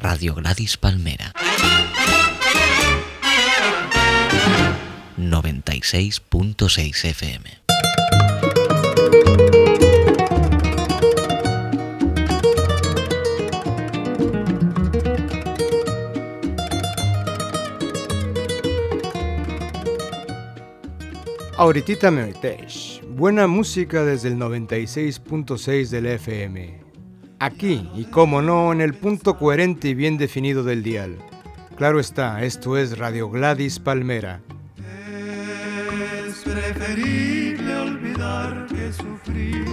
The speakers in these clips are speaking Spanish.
Radio Gladys Palmera. 96.6 FM. Ahorita me Buena música desde el 96.6 del FM. Aquí, y como no, en el punto coherente y bien definido del dial. Claro está, esto es Radio Gladys Palmera. Es preferible olvidar que sufrir.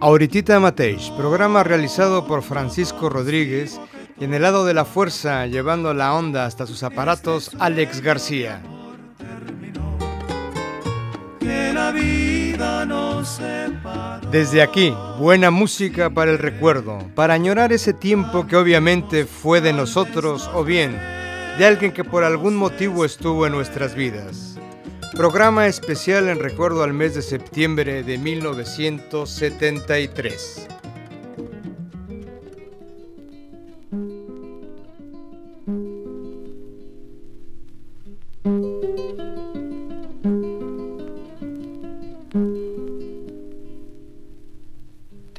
Ahorita Mateix, programa realizado por Francisco Rodríguez y en el lado de la fuerza, llevando la onda hasta sus aparatos, Alex García. Desde aquí, buena música para el recuerdo, para añorar ese tiempo que obviamente fue de nosotros o bien de alguien que por algún motivo estuvo en nuestras vidas. Programa especial en recuerdo al mes de septiembre de 1973.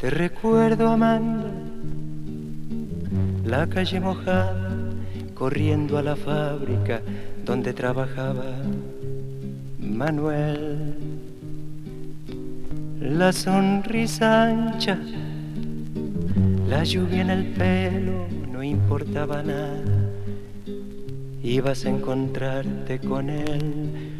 Te recuerdo, Amanda la calle mojada, corriendo a la fábrica donde trabajaba Manuel. La sonrisa ancha, la lluvia en el pelo, no importaba nada. Ibas a encontrarte con él,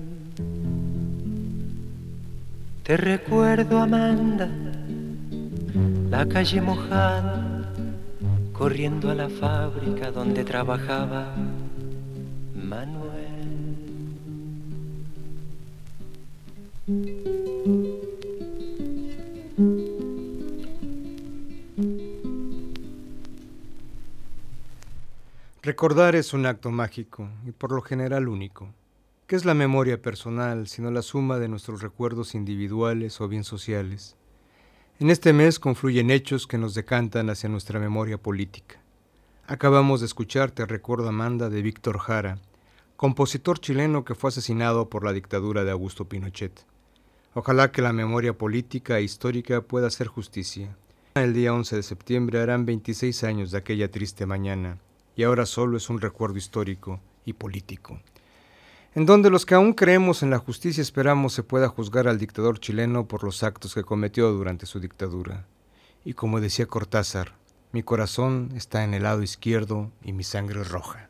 Te recuerdo, Amanda, la calle mojada corriendo a la fábrica donde trabajaba Manuel. Recordar es un acto mágico y por lo general único. ¿Qué es la memoria personal sino la suma de nuestros recuerdos individuales o bien sociales? En este mes confluyen hechos que nos decantan hacia nuestra memoria política. Acabamos de escuchar Te recuerdo Amanda de Víctor Jara, compositor chileno que fue asesinado por la dictadura de Augusto Pinochet. Ojalá que la memoria política e histórica pueda hacer justicia. El día 11 de septiembre harán 26 años de aquella triste mañana, y ahora solo es un recuerdo histórico y político en donde los que aún creemos en la justicia esperamos se pueda juzgar al dictador chileno por los actos que cometió durante su dictadura. Y como decía Cortázar, mi corazón está en el lado izquierdo y mi sangre roja.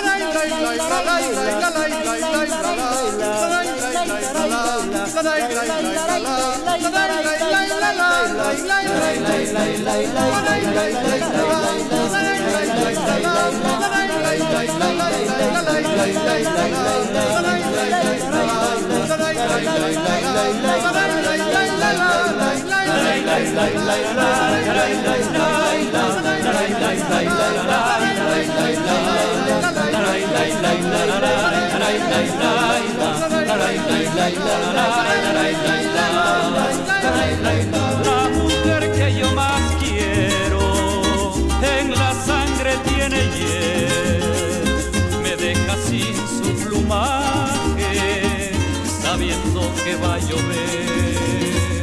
la la la la mujer que yo más quiero en la sangre tiene hiel, me deja sin su plumaje, sabiendo que va a llover,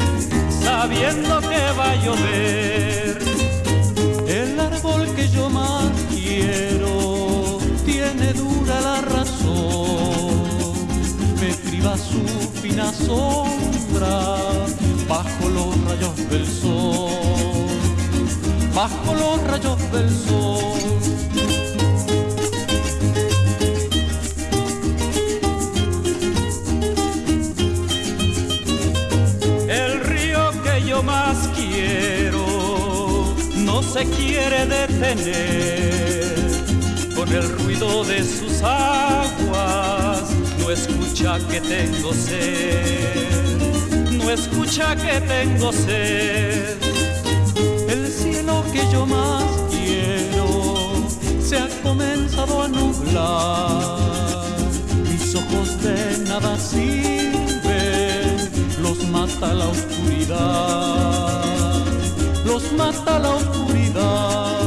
sabiendo que va a llover. Su fina sombra bajo los rayos del sol, bajo los rayos del sol. El río que yo más quiero no se quiere detener con el ruido de sus aguas, escucha que tengo sed no escucha que tengo sed. El cielo que yo más quiero se ha comenzado a nublar. Mis ojos de nada sirven, los mata la oscuridad, los mata la oscuridad.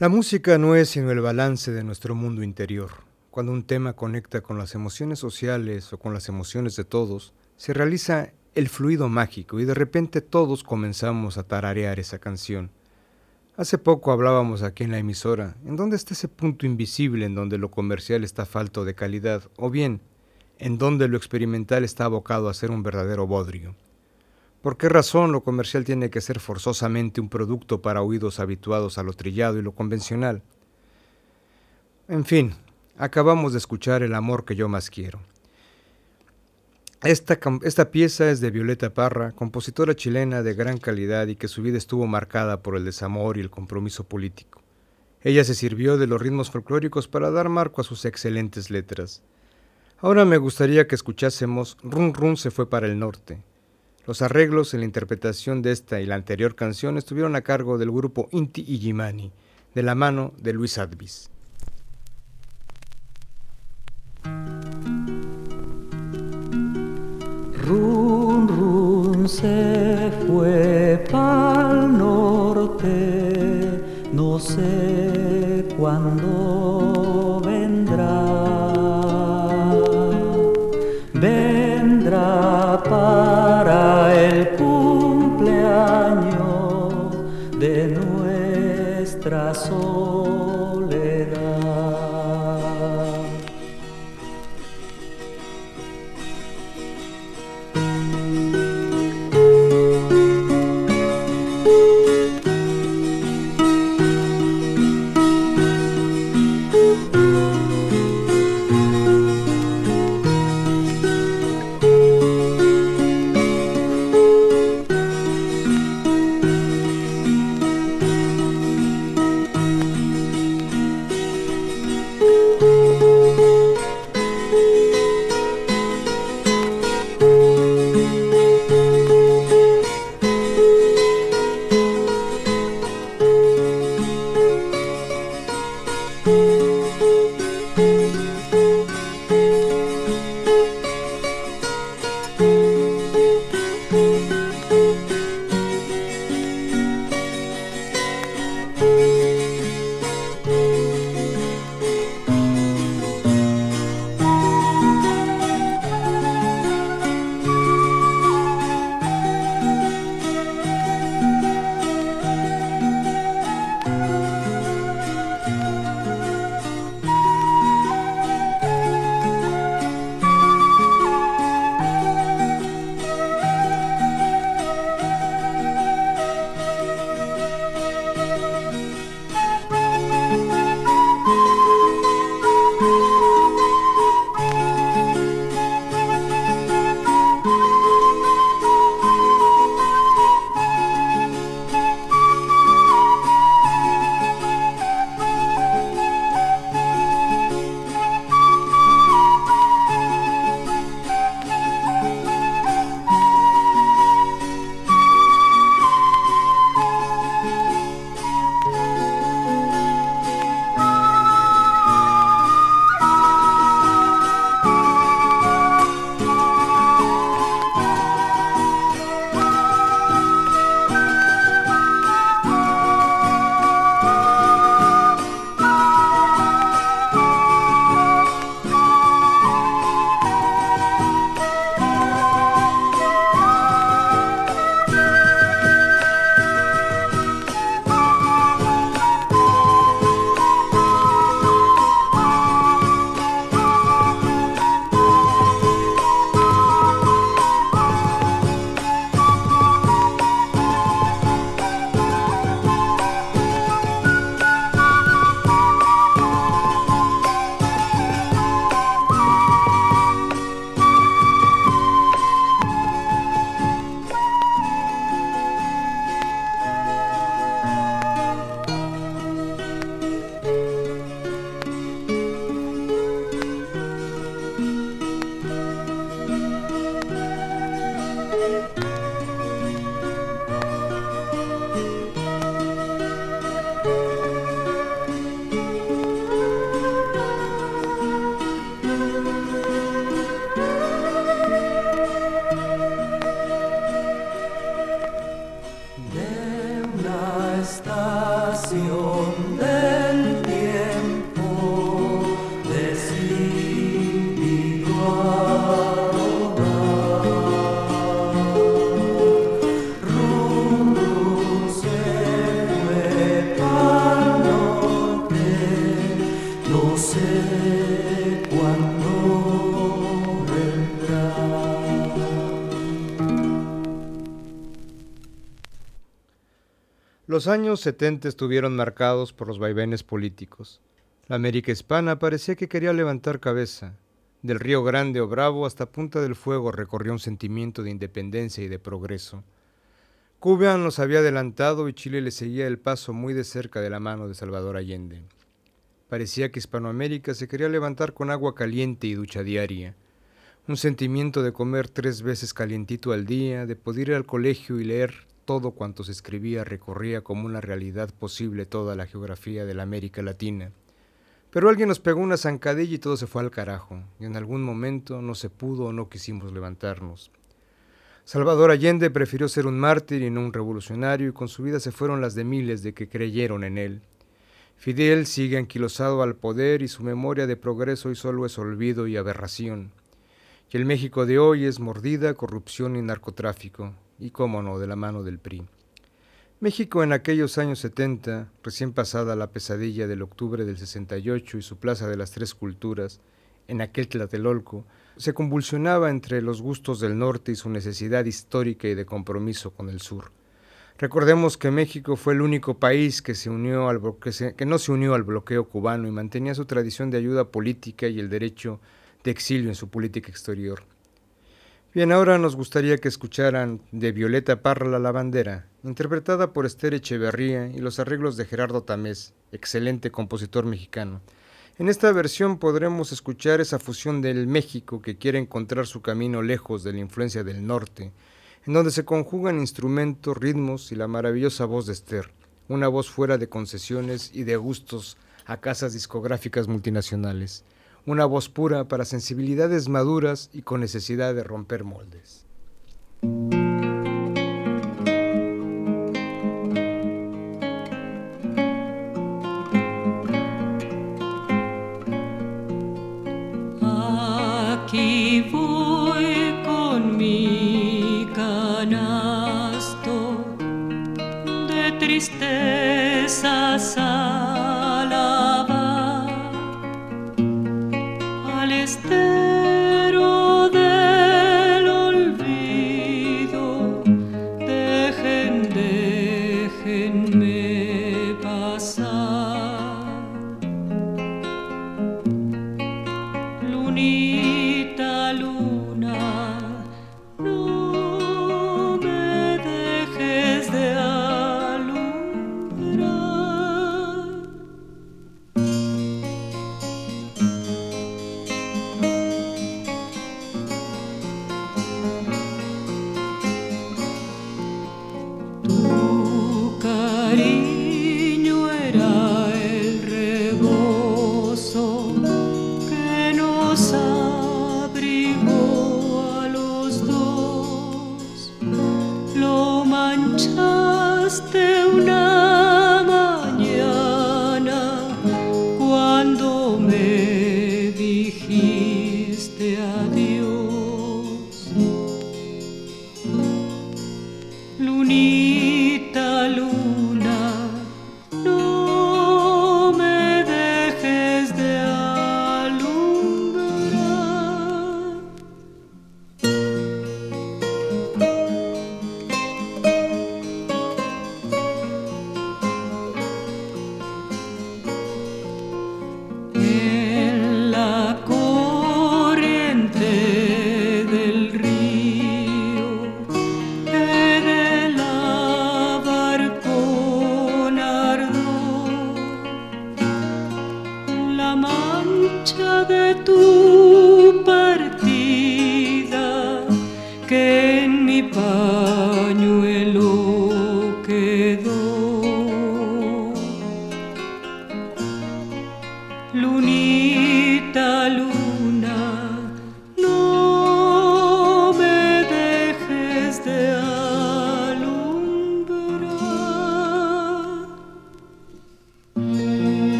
La música no es sino el balance de nuestro mundo interior. Cuando un tema conecta con las emociones sociales o con las emociones de todos, se realiza el fluido mágico y de repente todos comenzamos a tararear esa canción. Hace poco hablábamos aquí en la emisora, en dónde está ese punto invisible en donde lo comercial está falto de calidad, o bien, en donde lo experimental está abocado a ser un verdadero bodrio. ¿Por qué razón lo comercial tiene que ser forzosamente un producto para oídos habituados a lo trillado y lo convencional? En fin, acabamos de escuchar El amor que yo más quiero. Esta, esta, pieza es de Violeta Parra, compositora chilena de gran calidad y que su vida estuvo marcada por el desamor y el compromiso político. Ella se sirvió de los ritmos folclóricos para dar marco a sus excelentes letras. Ahora me gustaría que escuchásemos Run Run se fue para el norte. Los arreglos en la interpretación de esta y la anterior canción estuvieron a cargo del grupo Inti Illimani, de la mano de Luis Advis. Run, run se fue pa'l norte, no sé cuándo Los años 70 estuvieron marcados por los vaivenes políticos. La América hispana parecía que quería levantar cabeza. Del Río Grande o Bravo hasta Punta del Fuego recorrió un sentimiento de independencia y de progreso. Cuba nos había adelantado y Chile le seguía el paso muy de cerca de la mano de Salvador Allende. Parecía que Hispanoamérica se quería levantar con agua caliente y ducha diaria. Un sentimiento de comer tres veces calientito al día, de poder ir al colegio y leer todo cuanto se escribía recorría como una realidad posible toda la geografía de la América Latina. Pero alguien nos pegó una zancadilla y todo se fue al carajo, y en algún momento no se pudo o no quisimos levantarnos. Salvador Allende prefirió ser un mártir y no un revolucionario, y con su vida se fueron las de miles de que creyeron en él. Fidel sigue anquilosado al poder y su memoria de progreso y solo es olvido y aberración. Y el México de hoy es mordida, corrupción y narcotráfico, y cómo no, de la mano del PRI. México en aquellos años 70, recién pasada la pesadilla del octubre del 68 y su Plaza de las Tres Culturas, en aquel Tlatelolco, se convulsionaba entre los gustos del norte y su necesidad histórica y de compromiso con el sur. Recordemos que México fue el único país que, se unió al, que, que no se unió al bloqueo cubano y mantenía su tradición de ayuda política y el derecho de exilio en su política exterior. Bien, ahora nos gustaría que escucharan de Violeta Parra la lavandera, interpretada por Esther Echeverría y los arreglos de Gerardo Tamés, excelente compositor mexicano. En esta versión podremos escuchar esa fusión del México que quiere encontrar su camino lejos de la influencia del norte, en donde se conjugan instrumentos, ritmos y la maravillosa voz de Esther, una voz fuera de concesiones y de gustos a casas discográficas multinacionales una voz pura para sensibilidades maduras y con necesidad de romper moldes. Aquí voy con mi canasto de tristezas.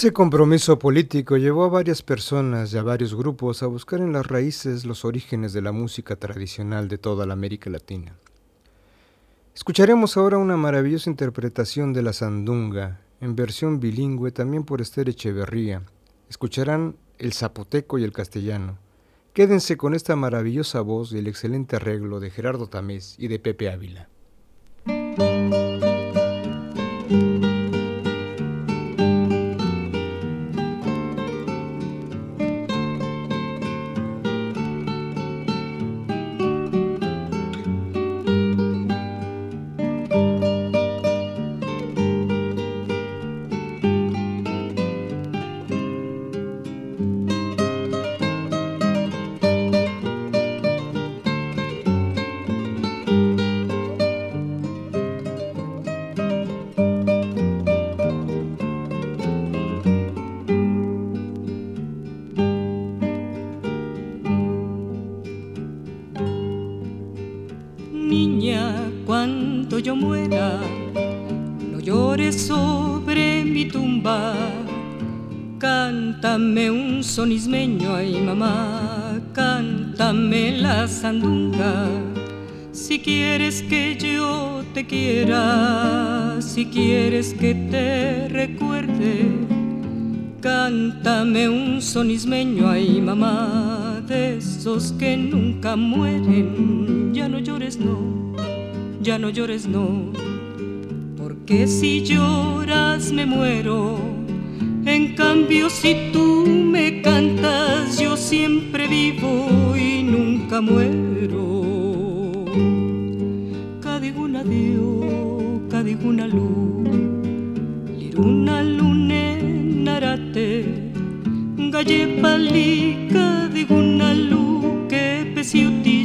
Ese compromiso político llevó a varias personas y a varios grupos a buscar en las raíces los orígenes de la música tradicional de toda la América Latina. Escucharemos ahora una maravillosa interpretación de la sandunga, en versión bilingüe también por Esther Echeverría. Escucharán el zapoteco y el castellano. Quédense con esta maravillosa voz y el excelente arreglo de Gerardo Tamés y de Pepe Ávila. Sandunga. Si quieres que yo te quiera, si quieres que te recuerde, cántame un sonismeño, ay mamá, de esos que nunca mueren. Ya no llores, no, ya no llores, no, porque si lloras me muero en cambio, si tú me cantas, yo siempre vivo y nunca muero. Cadiguna Dio, cadiguna luz, liruna lune narate, galle pali, cadiguna luz, que pesiutiji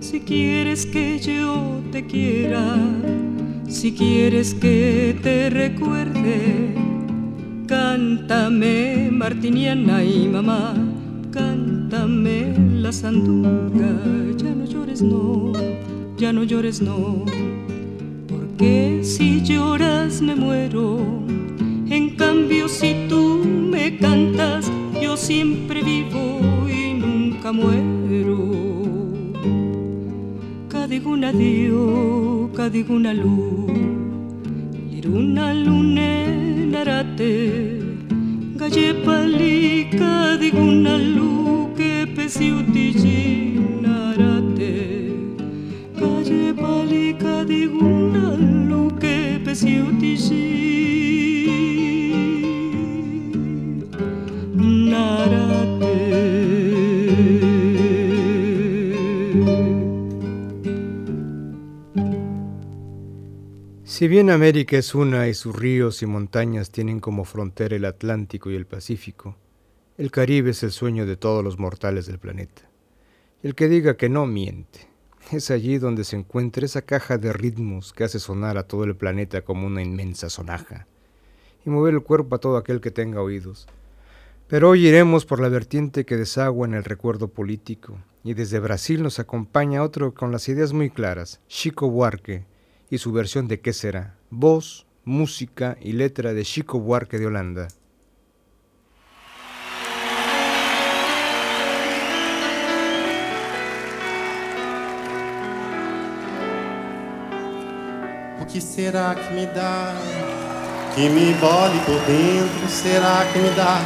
Si quieres que yo te quiera, si quieres que te recuerde, cántame Martiniana y mamá, cántame la sandunga. Ya no llores, no, ya no llores, no, porque si lloras me muero. En cambio, si tú me cantas, yo siempre vivo y nunca muero. Cadiguna Dio, cadiguna lu, liruna lune narate, galle pali cadiguna lu que pesiutiji narate, galle pali cadiguna lu que pesiutiji Si bien América es una y sus ríos y montañas tienen como frontera el Atlántico y el Pacífico, el Caribe es el sueño de todos los mortales del planeta. El que diga que no miente. Es allí donde se encuentra esa caja de ritmos que hace sonar a todo el planeta como una inmensa sonaja y mover el cuerpo a todo aquel que tenga oídos. Pero hoy iremos por la vertiente que desagua en el recuerdo político, y desde Brasil nos acompaña otro con las ideas muy claras, Chico Buarque, y su versión de ¿Qué será? Voz, música y letra de Chico Buarque de Holanda. O que será que me dá? Que me bole por dentro, será que me dá?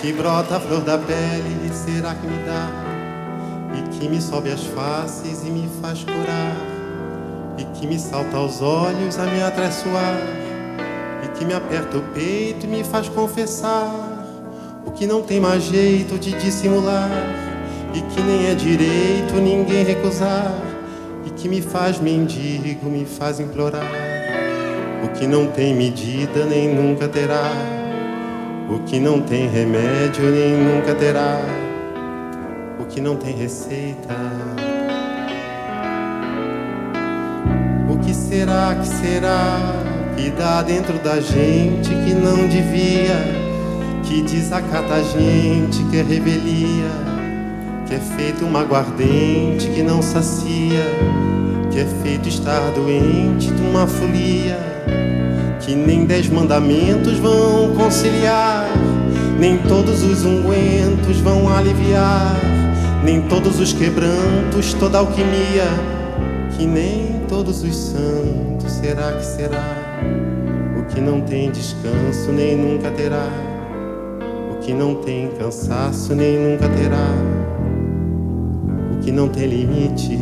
Que brota a flor da pele, será que me dá? E que me sobe as faces e me faz curar e que me salta aos olhos a me atreçoar, e que me aperta o peito e me faz confessar o que não tem mais jeito de dissimular, e que nem é direito ninguém recusar, e que me faz mendigo, me faz implorar o que não tem medida nem nunca terá, o que não tem remédio nem nunca terá, o que não tem receita. Que será, que será? Que dá dentro da gente que não devia, que desacata a gente, que é revelia, que é feito uma aguardente que não sacia, que é feito estar doente de uma folia, que nem dez mandamentos vão conciliar, nem todos os ungüentos vão aliviar, nem todos os quebrantos, toda alquimia, que nem todos os santos, será que será? O que não tem descanso nem nunca terá, o que não tem cansaço nem nunca terá, o que não tem limite.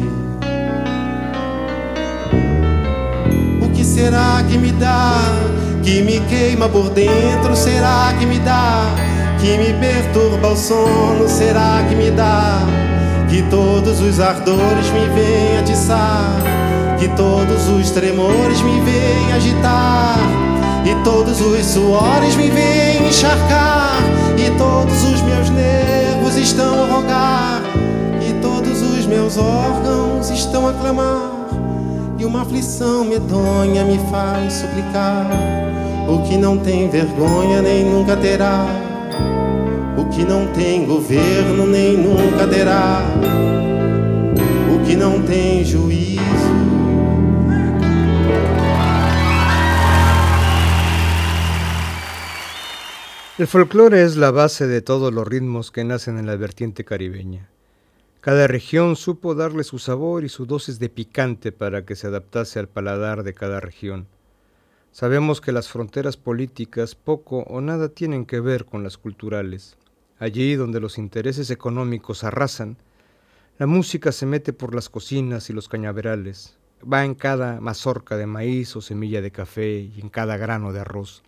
O que será que me dá? Que me queima por dentro, será que me dá? Que me perturba o sono, será que me dá? Que todos os ardores me venham atiçar que todos os tremores me vêm agitar, e todos os suores me vêm encharcar, e todos os meus nervos estão a rogar, e todos os meus órgãos estão a clamar, e uma aflição medonha me faz suplicar, o que não tem vergonha nem nunca terá, o que não tem governo nem nunca terá, o que não tem juízo El folclore es la base de todos los ritmos que nacen en la vertiente caribeña. Cada región supo darle su sabor y su dosis de picante para que se adaptase al paladar de cada región. Sabemos que las fronteras políticas poco o nada tienen que ver con las culturales. Allí donde los intereses económicos arrasan, la música se mete por las cocinas y los cañaverales, va en cada mazorca de maíz o semilla de café y en cada grano de arroz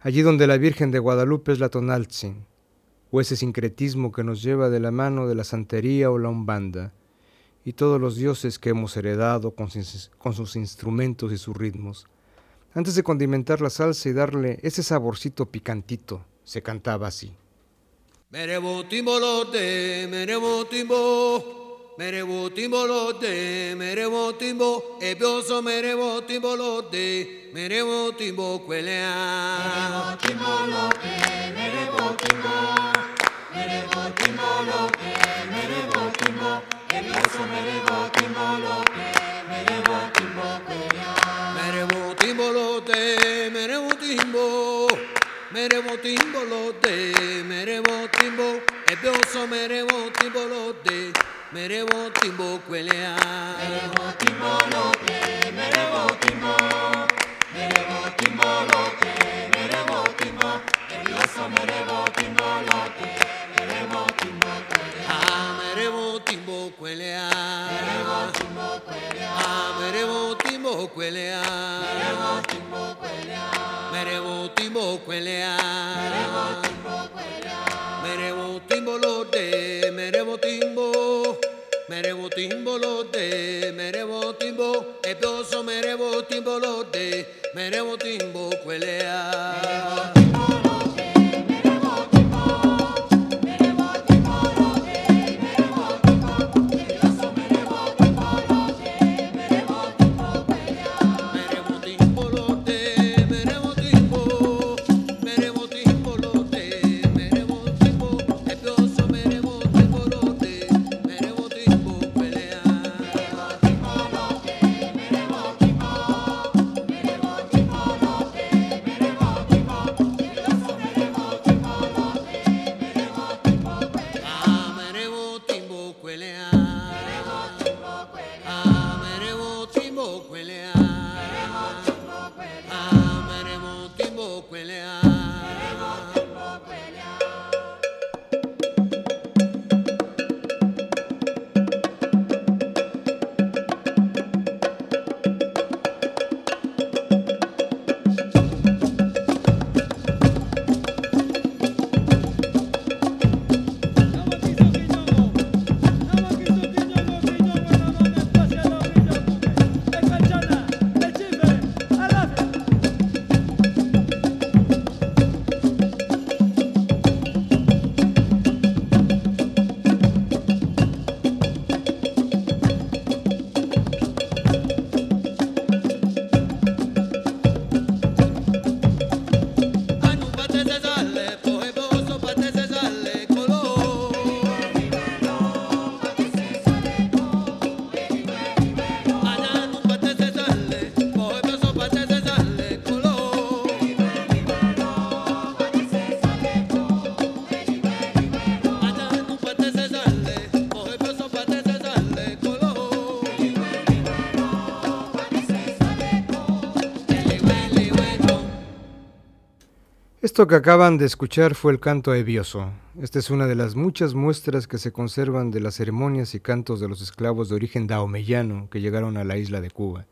allí donde la Virgen de Guadalupe es la Tonaltzin, o ese sincretismo que nos lleva de la mano de la santería o la umbanda, y todos los dioses que hemos heredado con sus, instrumentos y sus ritmos. Antes de condimentar la salsa y darle ese saborcito picantito, se cantaba así. Merebo timbolote, merebo timbo, merebo timbolote, merebo timbo, ebioso merebo timbolote, merebo timbo quelea. Merebo timbolote, merebo timbo, merebo timbolote, merebo timbo, ebioso merebo timbolote, merebo timbo quelea. Merebo timbolote, merebo timbo, merebo timbolote, merebo timbo, e bioso meremo timbo lo de, meremo timbo quelea. Meremo timbo lo de, meremo timbo, meremo timbo lo de, meremo timbo, e bioso meremo timbo Que acaban de escuchar fue el canto ebioso. Esta es una de las muchas muestras que se conservan de las ceremonias y cantos de los esclavos de origen daomeyano que llegaron a la isla de Cuba,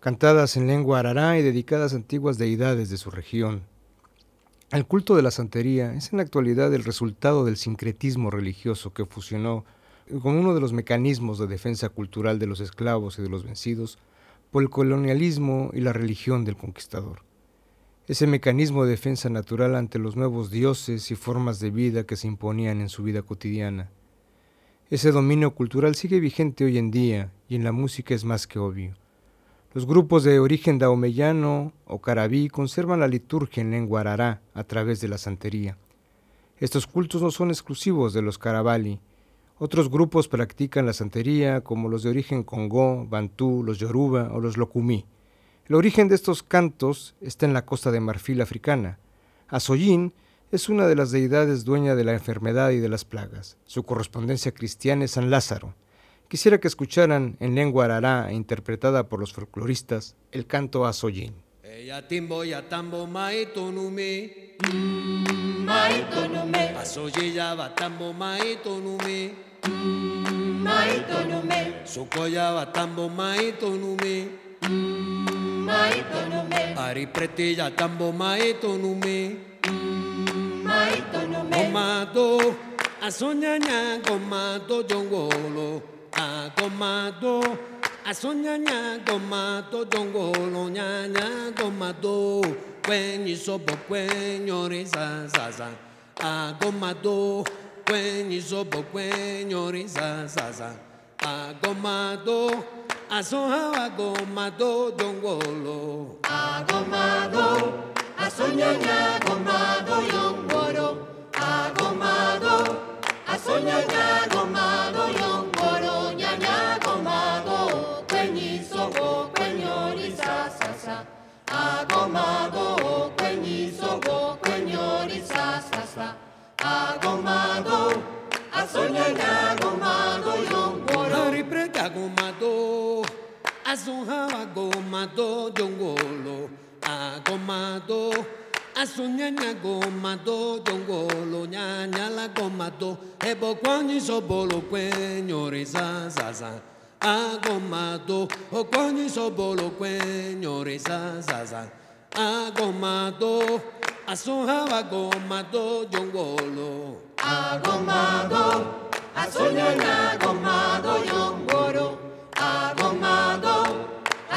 cantadas en lengua arará y dedicadas a antiguas deidades de su región. El culto de la santería es en la actualidad el resultado del sincretismo religioso que fusionó como uno de los mecanismos de defensa cultural de los esclavos y de los vencidos por el colonialismo y la religión del conquistador ese mecanismo de defensa natural ante los nuevos dioses y formas de vida que se imponían en su vida cotidiana. Ese dominio cultural sigue vigente hoy en día y en la música es más que obvio. Los grupos de origen daomeyano o carabí conservan la liturgia en lengua arará a través de la santería. Estos cultos no son exclusivos de los carabali. Otros grupos practican la santería como los de origen congó, bantú, los yoruba o los locumí. El origen de estos cantos está en la costa de Marfil africana. Azoyin es una de las deidades dueña de la enfermedad y de las plagas. Su correspondencia cristiana es San Lázaro. Quisiera que escucharan en lengua arará e interpretada por los folcloristas el canto Azoyin. Ella timbo ya tambo maito nume. Maito nume, Asoyilla batambo maito nume. maito nume, Sokoya batambo maito maitonume. Ari ya tambo maitonume. Maitonume. Omado asonyanya gomado jongolo. Agomado asonyanya gomado jongolo nyanya gomado. Kwenyi sobo kwenyori za za za. Agomado kwenyi sobo kwenyori za za za. Agomado. Asonha agomado dongolo. Agomado, asonyanya agomado yongoro. Agomado, asonyanya agomado yongoro. Nyanya agomado, kwenye soko kwenye orisa sasa. Agomado, kwenye soko sa sa. sasa. Agomado, asonyanya agomado. Asunha agomado jongolo agomado Asunyanya gomado jongolo nyanya la gomado Ebo kwani sobolo kwenyo reza zaza Agomado o kwani sobolo kwenyo reza zaza Agomado Asunha agomado jongolo. Agomado Asunyanya agomado jongolo.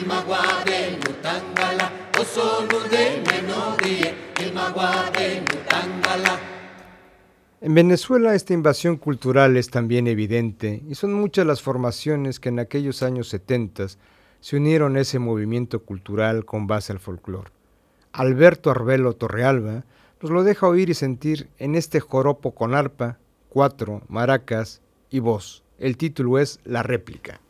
mutangala osolude menodie ilmagwade mutangala en Venezuela esta invasión cultural es también evidente y son muchas las formaciones que en aquellos años 70 se unieron a ese movimiento cultural con base al folclore. Alberto Arbelo Torrealba nos lo deja oír y sentir en este joropo con arpa, cuatro, maracas y voz. El título es La réplica.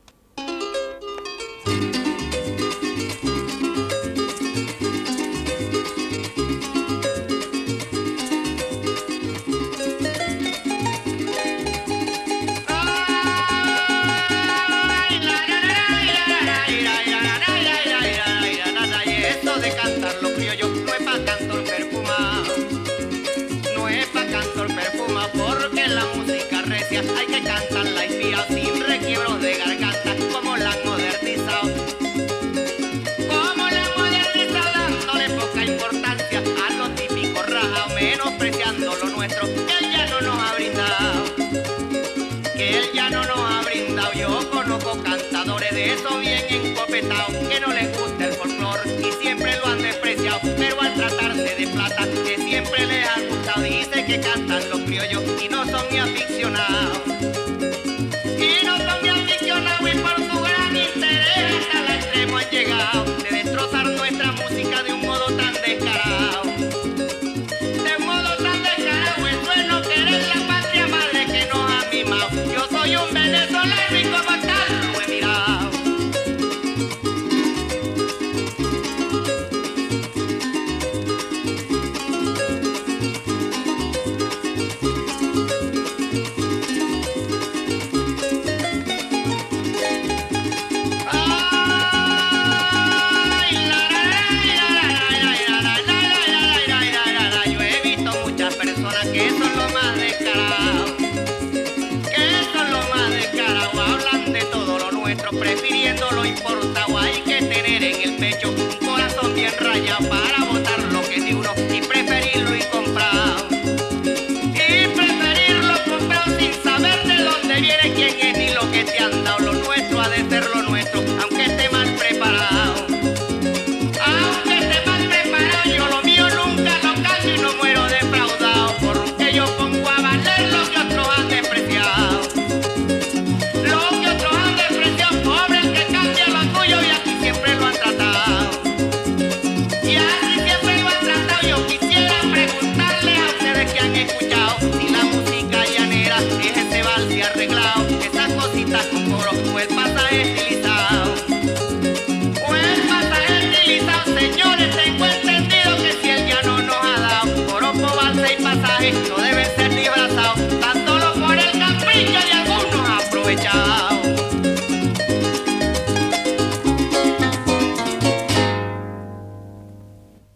que cantan los criollos y no son ni así.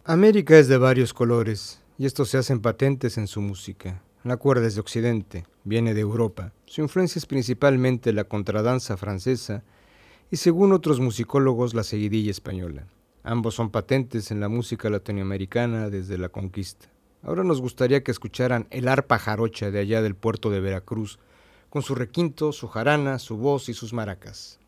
América es de varios colores, y estos se hacen patentes en su música. La cuerda es de Occidente, viene de Europa. Su influencia es principalmente la contradanza francesa y, según otros musicólogos, la seguidilla española. Ambos son patentes en la música latinoamericana desde la conquista. Ahora nos gustaría que escucharan el arpa jarocha de allá del puerto de Veracruz, con su requinto, su jarana, su voz y sus maracas.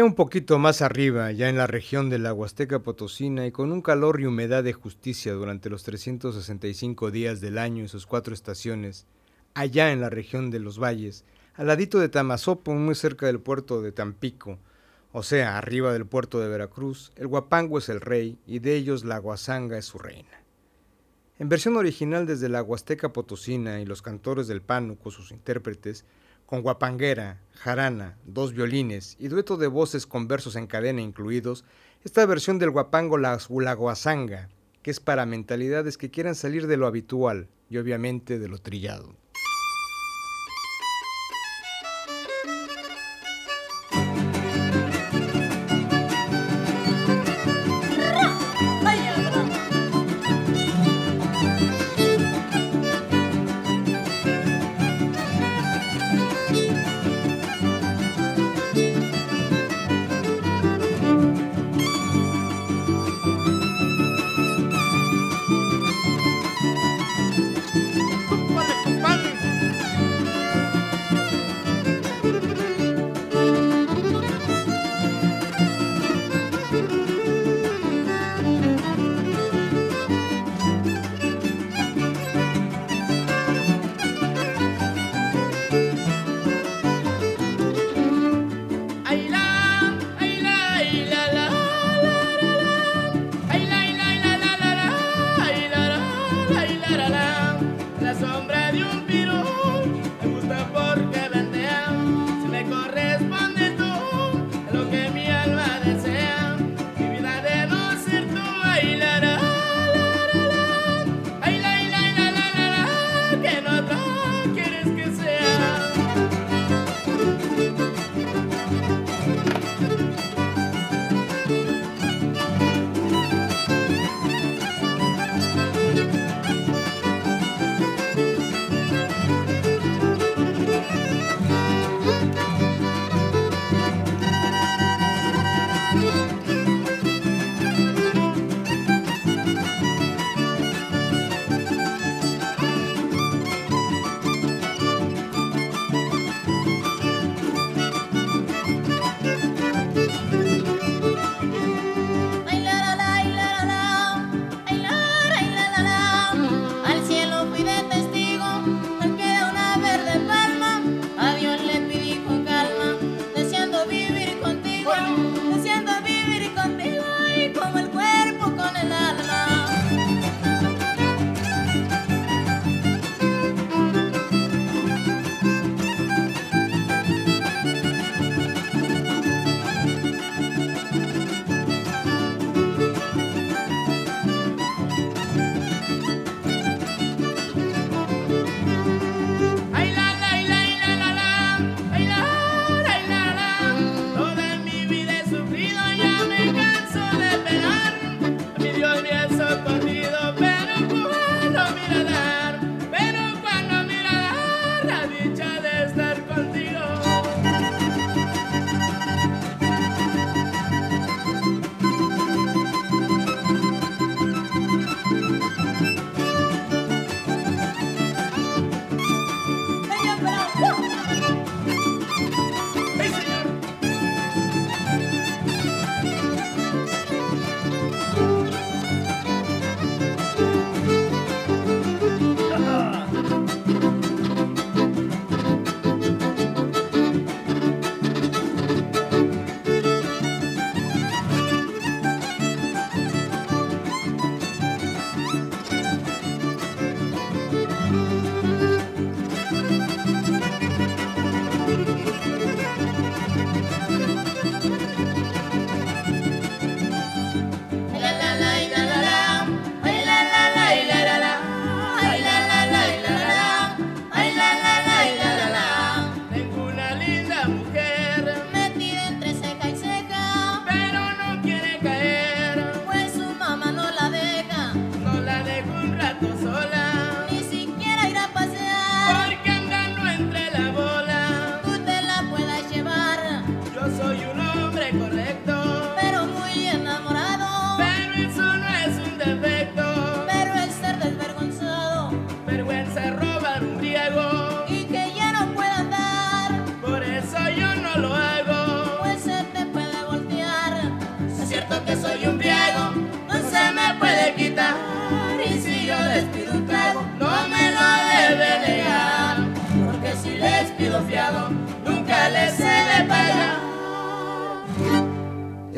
Ya un poquito más arriba, ya en la región de la Huasteca Potosina y con un calor y humedad de justicia durante los 365 días del año en sus cuatro estaciones, allá en la región de los valles, al ladito de Tamazopo, muy cerca del puerto de Tampico, o sea, arriba del puerto de Veracruz, el guapango es el rey y de ellos la guasanga es su reina. En versión original desde la Huasteca Potosina y los cantores del pánuco, sus intérpretes, con guapanguera, jarana, dos violines y dueto de voces con versos en cadena incluidos, esta versión del guapango la, la guasanga, que es para mentalidades que quieran salir de lo habitual y obviamente de lo trillado.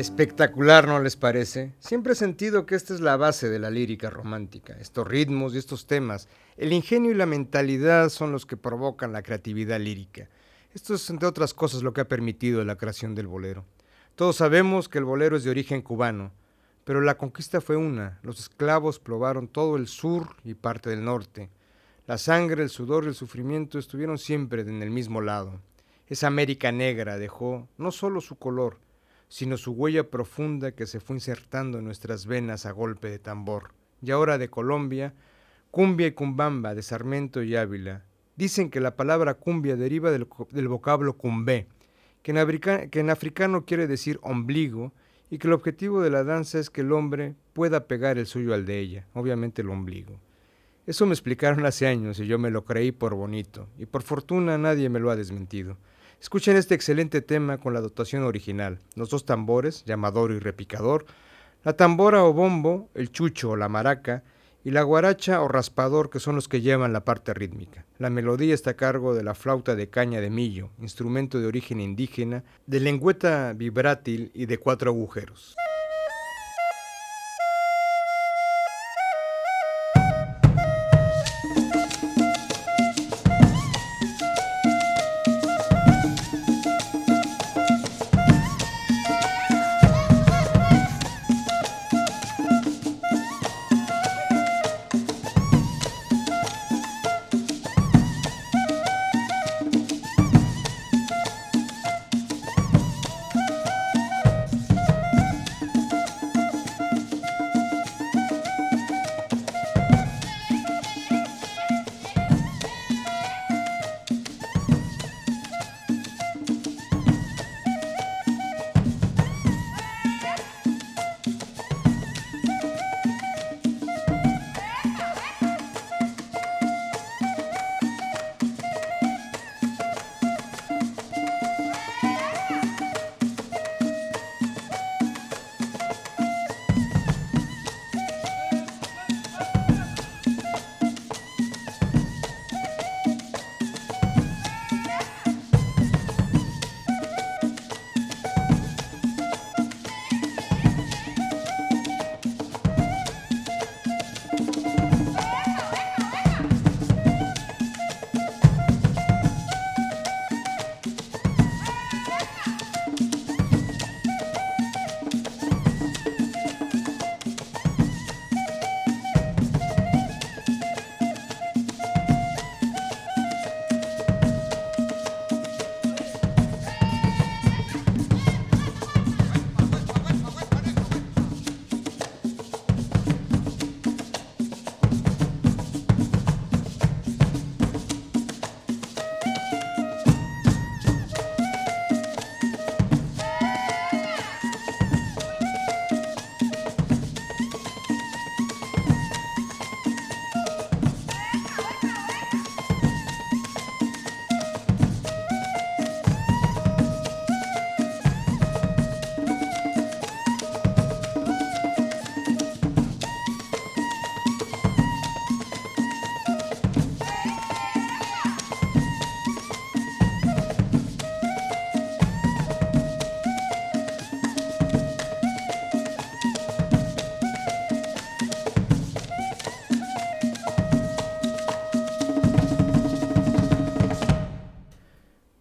Espectacular, ¿no les parece? Siempre he sentido que esta es la base de la lírica romántica. Estos ritmos y estos temas, el ingenio y la mentalidad son los que provocan la creatividad lírica. Esto es, entre otras cosas, lo que ha permitido la creación del bolero. Todos sabemos que el bolero es de origen cubano, pero la conquista fue una. Los esclavos probaron todo el sur y parte del norte. La sangre, el sudor y el sufrimiento estuvieron siempre en el mismo lado. Esa América negra dejó no solo su color, sino su huella profunda que se fue insertando en nuestras venas a golpe de tambor. Y ahora de Colombia, cumbia y cumbamba, de Sarmiento y Ávila. Dicen que la palabra cumbia deriva del, vocablo cumbé, que en, que en africano quiere decir ombligo, y que el objetivo de la danza es que el hombre pueda pegar el suyo al de ella, obviamente el ombligo. Eso me explicaron hace años y yo me lo creí por bonito, y por fortuna nadie me lo ha desmentido. Escuchen este excelente tema con la dotación original, los dos tambores, llamador y repicador, la tambora o bombo, el chucho o la maraca, y la guaracha o raspador que son los que llevan la parte rítmica. La melodía está a cargo de la flauta de caña de millo, instrumento de origen indígena, de lengüeta vibrátil y de cuatro agujeros.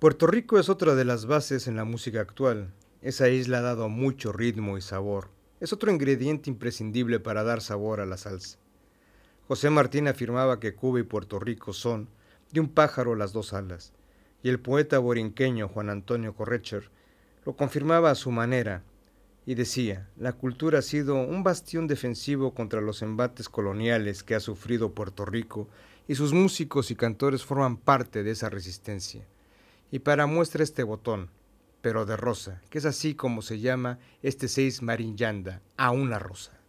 Puerto Rico es otra de las bases en la música actual. Esa isla ha dado mucho ritmo y sabor. Es otro ingrediente imprescindible para dar sabor a la salsa. José Martín afirmaba que Cuba y Puerto Rico son de un pájaro las dos alas, y el poeta borinqueño Juan Antonio Correcher lo confirmaba a su manera y decía, la cultura ha sido un bastión defensivo contra los embates coloniales que ha sufrido Puerto Rico y sus músicos y cantores forman parte de esa resistencia. Y para muestra este botón, pero de rosa, que es así como se llama este seis marinyanda, a una rosa.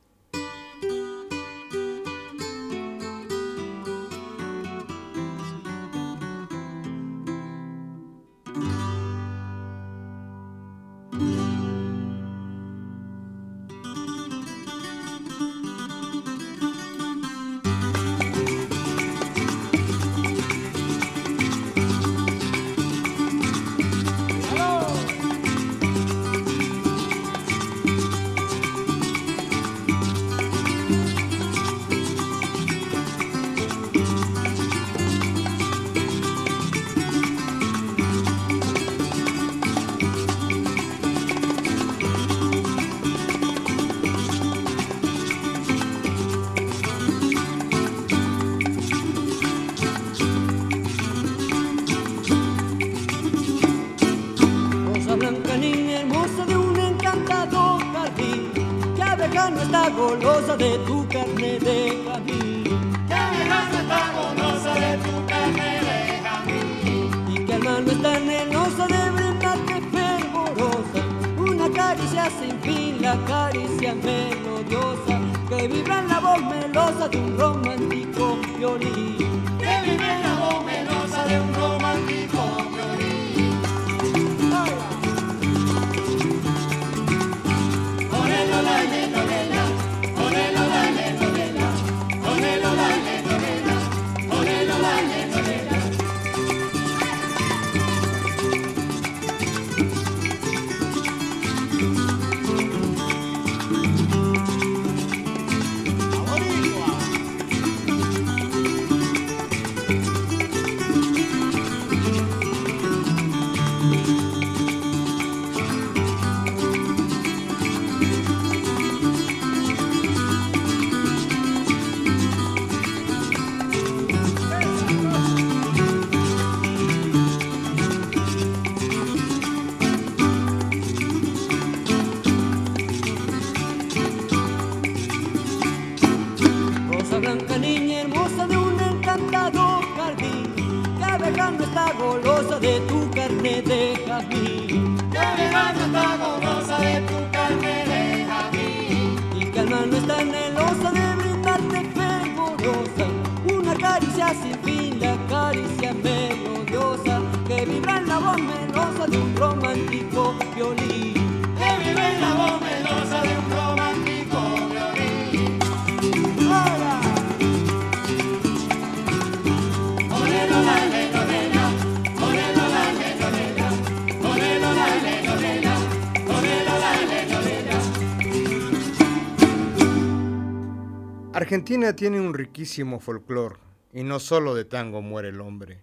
Argentina tiene un riquísimo folclore, y no solo de tango muere el hombre.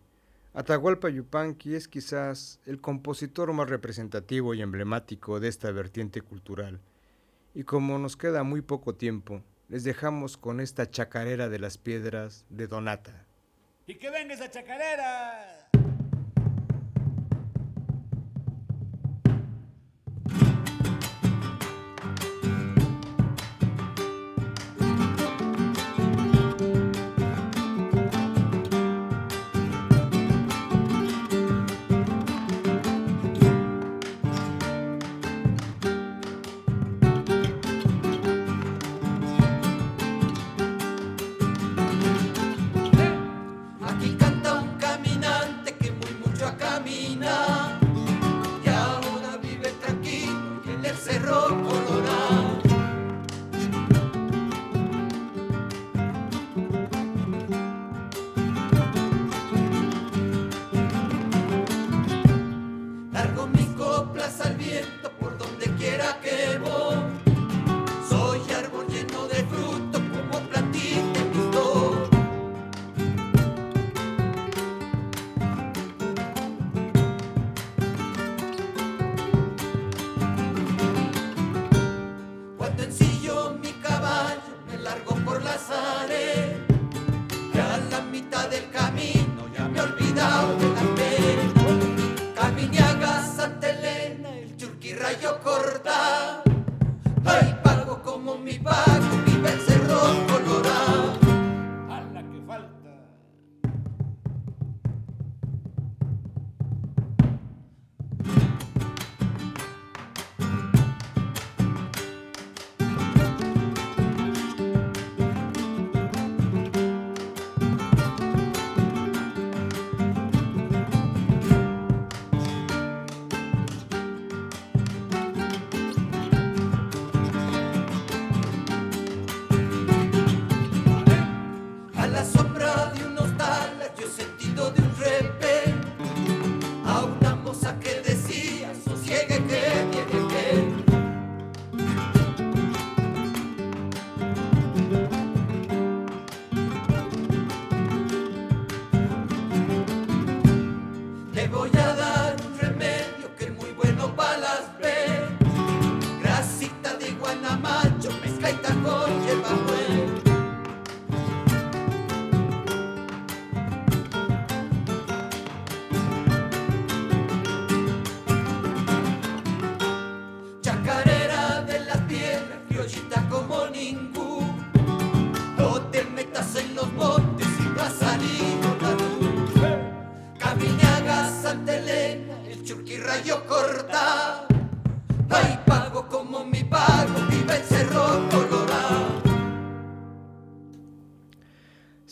Atahualpa Yupanqui es quizás el compositor más representativo y emblemático de esta vertiente cultural. Y como nos queda muy poco tiempo, les dejamos con esta chacarera de las piedras de Donata. ¡Y que venga esa chacarera!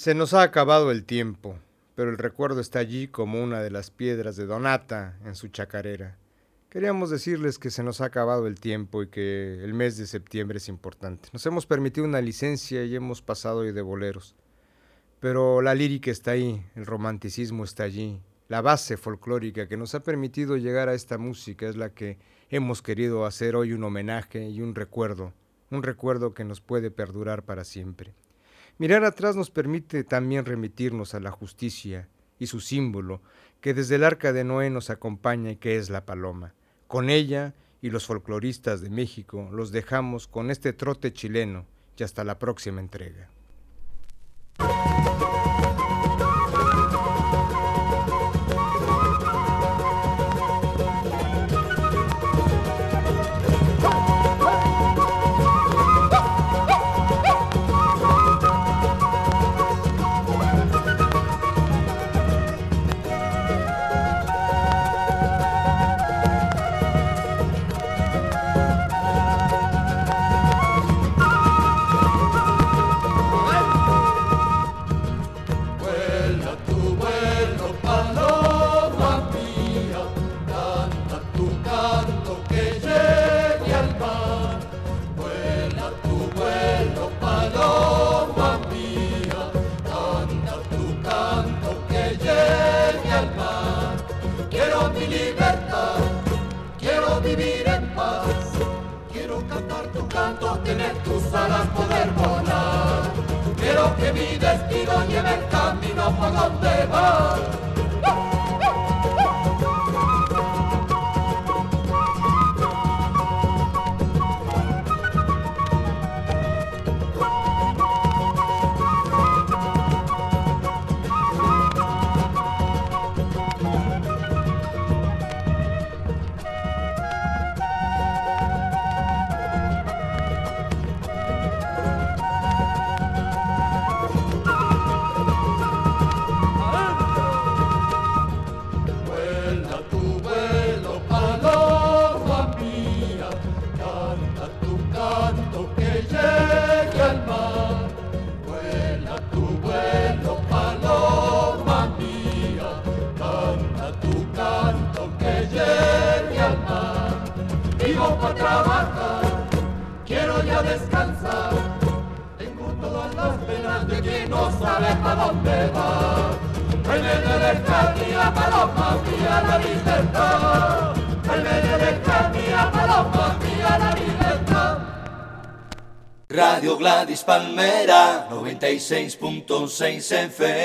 Se nos ha acabado el tiempo, pero el recuerdo está allí como una de las piedras de Donata en su chacarera. Queríamos decirles que se nos ha acabado el tiempo y que el mes de septiembre es importante. Nos hemos permitido una licencia y hemos pasado hoy de boleros. Pero la lírica está ahí, el romanticismo está allí, la base folclórica que nos ha permitido llegar a esta música es la que hemos querido hacer hoy un homenaje y un recuerdo, un recuerdo que nos puede perdurar para siempre. Mirar atrás nos permite también remitirnos a la justicia y su símbolo, que desde el arca de Noé nos acompaña y que es la paloma. Con ella y los folcloristas de México los dejamos con este trote chileno y hasta la próxima entrega. Radio Gladys Palmera 96.6 FM